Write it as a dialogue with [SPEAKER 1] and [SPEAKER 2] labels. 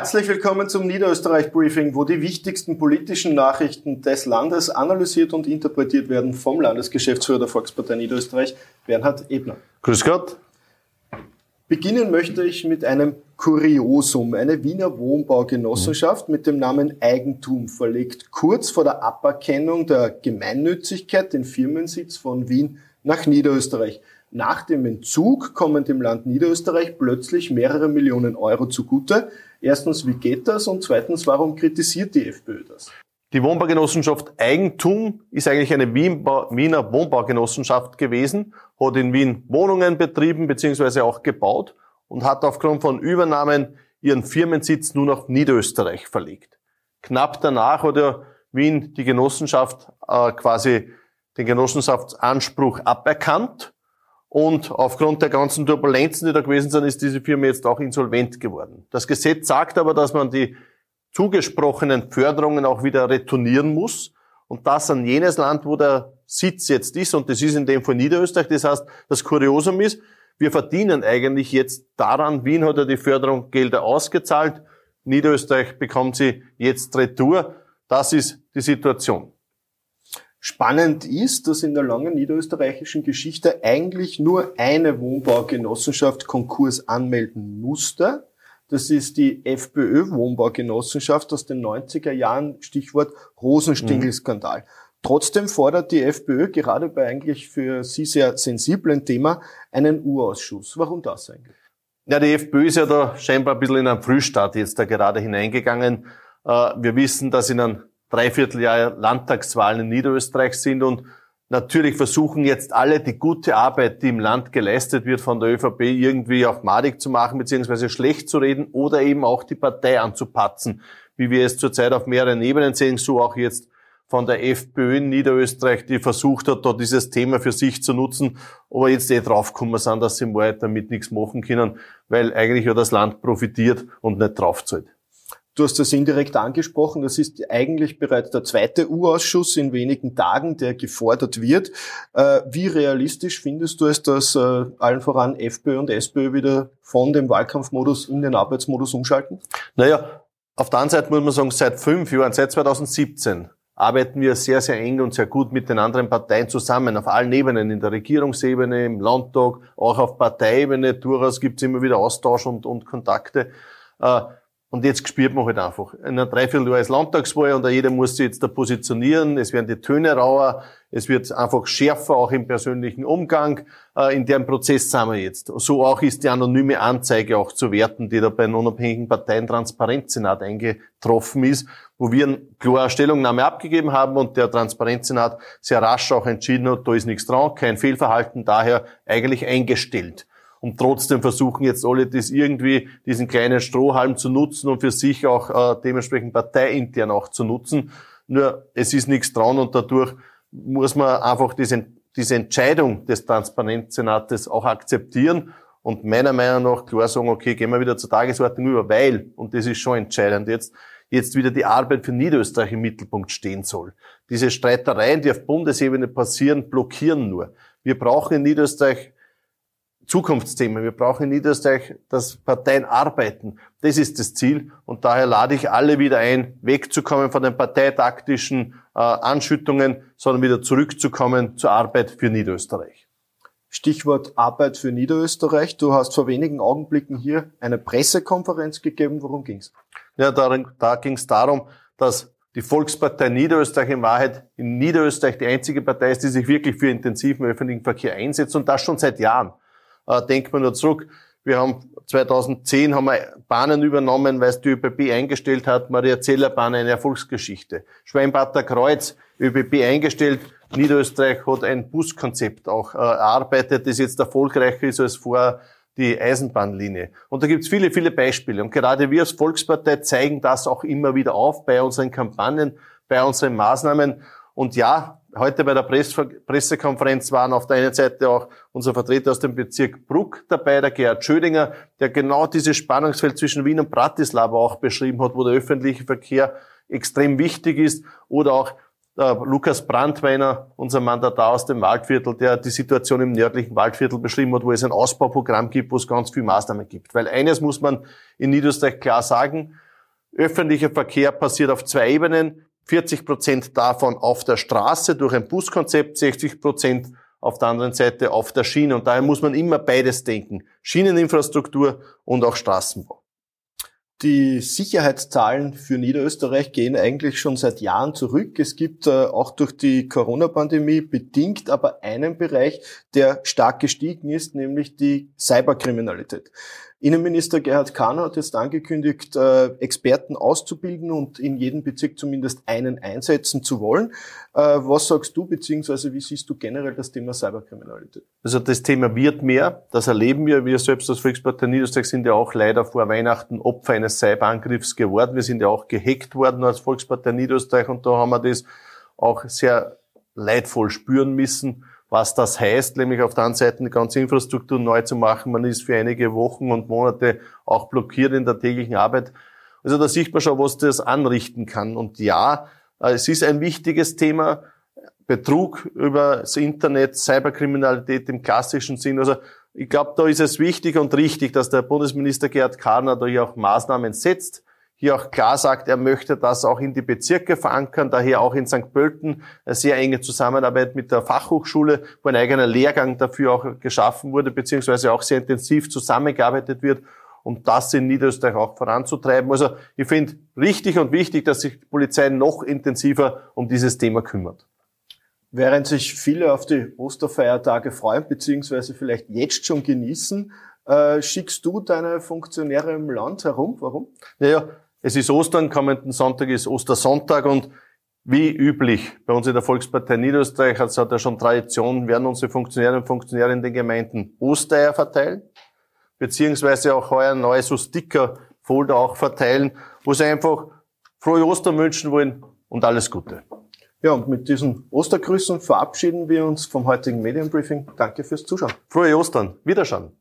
[SPEAKER 1] Herzlich willkommen zum Niederösterreich-Briefing, wo die wichtigsten politischen Nachrichten des Landes analysiert und interpretiert werden vom Landesgeschäftsführer der Volkspartei Niederösterreich, Bernhard Ebner.
[SPEAKER 2] Grüß Gott.
[SPEAKER 1] Beginnen möchte ich mit einem Kuriosum. Eine Wiener Wohnbaugenossenschaft mit dem Namen Eigentum verlegt kurz vor der Aberkennung der Gemeinnützigkeit den Firmensitz von Wien nach Niederösterreich. Nach dem Entzug kommen dem Land Niederösterreich plötzlich mehrere Millionen Euro zugute. Erstens, wie geht das? Und zweitens, warum kritisiert die FPÖ das?
[SPEAKER 2] Die Wohnbaugenossenschaft Eigentum ist eigentlich eine Wiener Wohnbaugenossenschaft gewesen, hat in Wien Wohnungen betrieben bzw. auch gebaut und hat aufgrund von Übernahmen ihren Firmensitz nun nach Niederösterreich verlegt. Knapp danach hat ja Wien die Genossenschaft äh, quasi den Genossenschaftsanspruch aberkannt und aufgrund der ganzen Turbulenzen, die da gewesen sind, ist diese Firma jetzt auch insolvent geworden. Das Gesetz sagt aber, dass man die zugesprochenen Förderungen auch wieder retournieren muss. Und das an jenes Land, wo der Sitz jetzt ist. Und das ist in dem Fall Niederösterreich. Das heißt, das Kuriosum ist, wir verdienen eigentlich jetzt daran. Wien hat ja die Förderungsgelder ausgezahlt. Niederösterreich bekommt sie jetzt retour. Das ist die Situation.
[SPEAKER 1] Spannend ist, dass in der langen niederösterreichischen Geschichte eigentlich nur eine Wohnbaugenossenschaft Konkurs anmelden musste. Das ist die FPÖ Wohnbaugenossenschaft aus den 90er Jahren, Stichwort Rosenstingelskandal. Mhm. Trotzdem fordert die FPÖ gerade bei eigentlich für sie sehr sensiblen Thema einen U-Ausschuss. Warum das eigentlich?
[SPEAKER 2] Ja, die FPÖ ist ja da scheinbar ein bisschen in einen Frühstart jetzt da gerade hineingegangen. Äh, wir wissen, dass in einem Dreivierteljahr Landtagswahlen in Niederösterreich sind und natürlich versuchen jetzt alle die gute Arbeit, die im Land geleistet wird von der ÖVP, irgendwie auch madig zu machen beziehungsweise schlecht zu reden oder eben auch die Partei anzupatzen, wie wir es zurzeit auf mehreren Ebenen sehen, so auch jetzt von der FPÖ in Niederösterreich, die versucht hat, da dieses Thema für sich zu nutzen, aber jetzt eh draufgekommen sind, dass sie im Wahrheit damit nichts machen können, weil eigentlich ja das Land profitiert und nicht draufzahlt.
[SPEAKER 1] Du hast das indirekt angesprochen. Das ist eigentlich bereits der zweite U-Ausschuss in wenigen Tagen, der gefordert wird. Äh, wie realistisch findest du es, dass äh, allen voran FPÖ und SPÖ wieder von dem Wahlkampfmodus in den Arbeitsmodus umschalten?
[SPEAKER 2] Naja, auf der anderen Seite muss man sagen, seit fünf Jahren, seit 2017, arbeiten wir sehr, sehr eng und sehr gut mit den anderen Parteien zusammen, auf allen Ebenen, in der Regierungsebene, im Landtag, auch auf Parteiebene. Durchaus gibt es immer wieder Austausch und, und Kontakte. Äh, und jetzt spürt man halt einfach. In einer Dreivierteljahr ist Landtagswahl und jeder muss sich jetzt da positionieren. Es werden die Töne rauer. Es wird einfach schärfer, auch im persönlichen Umgang. Äh, in dem Prozess sind wir jetzt. So auch ist die anonyme Anzeige auch zu werten, die da bei den unabhängigen Parteien Transparenzsenat eingetroffen ist, wo wir eine klare Stellungnahme abgegeben haben und der Transparenzsenat sehr rasch auch entschieden hat, da ist nichts dran, kein Fehlverhalten, daher eigentlich eingestellt und trotzdem versuchen jetzt alle das irgendwie, diesen kleinen Strohhalm zu nutzen und für sich auch äh, dementsprechend parteiintern auch zu nutzen. Nur es ist nichts dran und dadurch muss man einfach diese, diese Entscheidung des Transparenzsenates auch akzeptieren und meiner Meinung nach klar sagen, okay, gehen wir wieder zur Tagesordnung über, weil, und das ist schon entscheidend jetzt, jetzt wieder die Arbeit für Niederösterreich im Mittelpunkt stehen soll. Diese Streitereien, die auf Bundesebene passieren, blockieren nur. Wir brauchen in Niederösterreich Zukunftsthemen. Wir brauchen in Niederösterreich, dass Parteien arbeiten. Das ist das Ziel. Und daher lade ich alle wieder ein, wegzukommen von den parteitaktischen äh, Anschüttungen, sondern wieder zurückzukommen zur Arbeit für Niederösterreich.
[SPEAKER 1] Stichwort Arbeit für Niederösterreich. Du hast vor wenigen Augenblicken hier eine Pressekonferenz gegeben. Worum ging's?
[SPEAKER 2] Ja, darin, da ging es darum, dass die Volkspartei Niederösterreich in Wahrheit in Niederösterreich die einzige Partei ist, die sich wirklich für intensiven öffentlichen Verkehr einsetzt und das schon seit Jahren. Äh, denkt man nur zurück. Wir haben 2010 haben wir Bahnen übernommen, weil es die ÖBB eingestellt hat. Maria Zeller Bahn eine Erfolgsgeschichte. Schweinbatter Kreuz, ÖBB eingestellt. Niederösterreich hat ein Buskonzept auch äh, erarbeitet, das jetzt erfolgreicher ist als vorher die Eisenbahnlinie. Und da gibt es viele, viele Beispiele. Und gerade wir als Volkspartei zeigen das auch immer wieder auf bei unseren Kampagnen, bei unseren Maßnahmen. Und ja, heute bei der Pressekonferenz waren auf der einen Seite auch unser Vertreter aus dem Bezirk Bruck dabei, der Gerhard Schödinger, der genau dieses Spannungsfeld zwischen Wien und Bratislava auch beschrieben hat, wo der öffentliche Verkehr extrem wichtig ist. Oder auch äh, Lukas Brandweiner, unser Mandatar aus dem Waldviertel, der die Situation im nördlichen Waldviertel beschrieben hat, wo es ein Ausbauprogramm gibt, wo es ganz viele Maßnahmen gibt. Weil eines muss man in Niederösterreich klar sagen, Öffentlicher Verkehr passiert auf zwei Ebenen. 40 Prozent davon auf der Straße durch ein Buskonzept, 60 Prozent auf der anderen Seite auf der Schiene. Und daher muss man immer beides denken. Schieneninfrastruktur und auch Straßenbau.
[SPEAKER 1] Die Sicherheitszahlen für Niederösterreich gehen eigentlich schon seit Jahren zurück. Es gibt äh, auch durch die Corona-Pandemie bedingt aber einen Bereich, der stark gestiegen ist, nämlich die Cyberkriminalität. Innenminister Gerhard Kahner hat jetzt angekündigt, äh, Experten auszubilden und in jedem Bezirk zumindest einen einsetzen zu wollen. Äh, was sagst du, beziehungsweise wie siehst du generell das Thema Cyberkriminalität?
[SPEAKER 2] Also das Thema wird mehr, das erleben wir. Wir selbst als Volkspartei Niederösterreich sind ja auch leider vor Weihnachten Opfer eines Cyberangriffs geworden. Wir sind ja auch gehackt worden als Volkspartei Niederösterreich und da haben wir das auch sehr leidvoll spüren müssen was das heißt, nämlich auf der einen Seite die ganze Infrastruktur neu zu machen. Man ist für einige Wochen und Monate auch blockiert in der täglichen Arbeit. Also da sieht man schon, was das anrichten kann. Und ja, äh, es ist ein wichtiges Thema. Betrug über das Internet, Cyberkriminalität im klassischen Sinn. Also ich glaube, da ist es wichtig und richtig, dass der Bundesminister Gerhard Karner da hier auch Maßnahmen setzt hier auch klar sagt, er möchte das auch in die Bezirke verankern, daher auch in St. Pölten eine sehr enge Zusammenarbeit mit der Fachhochschule, wo ein eigener Lehrgang dafür auch geschaffen wurde, beziehungsweise auch sehr intensiv zusammengearbeitet wird, um das in Niederösterreich auch voranzutreiben. Also ich finde richtig und wichtig, dass sich die Polizei noch intensiver um dieses Thema kümmert.
[SPEAKER 1] Während sich viele auf die Osterfeiertage freuen, beziehungsweise vielleicht jetzt schon genießen, äh, schickst du deine Funktionäre im Land herum? Warum?
[SPEAKER 2] Naja, es ist Ostern, kommenden Sonntag ist Ostersonntag und wie üblich bei uns in der Volkspartei Niederösterreich, es hat ja schon Tradition, werden unsere Funktionäre und Funktionäre in den Gemeinden Ostereier verteilen, beziehungsweise auch heuer neue so Sticker-Folder auch verteilen, wo sie einfach frohe Ostern wünschen wollen und alles Gute.
[SPEAKER 1] Ja, und mit diesen Ostergrüßen verabschieden wir uns vom heutigen Medienbriefing. Danke fürs Zuschauen.
[SPEAKER 2] Frohe Ostern. Wiederschauen.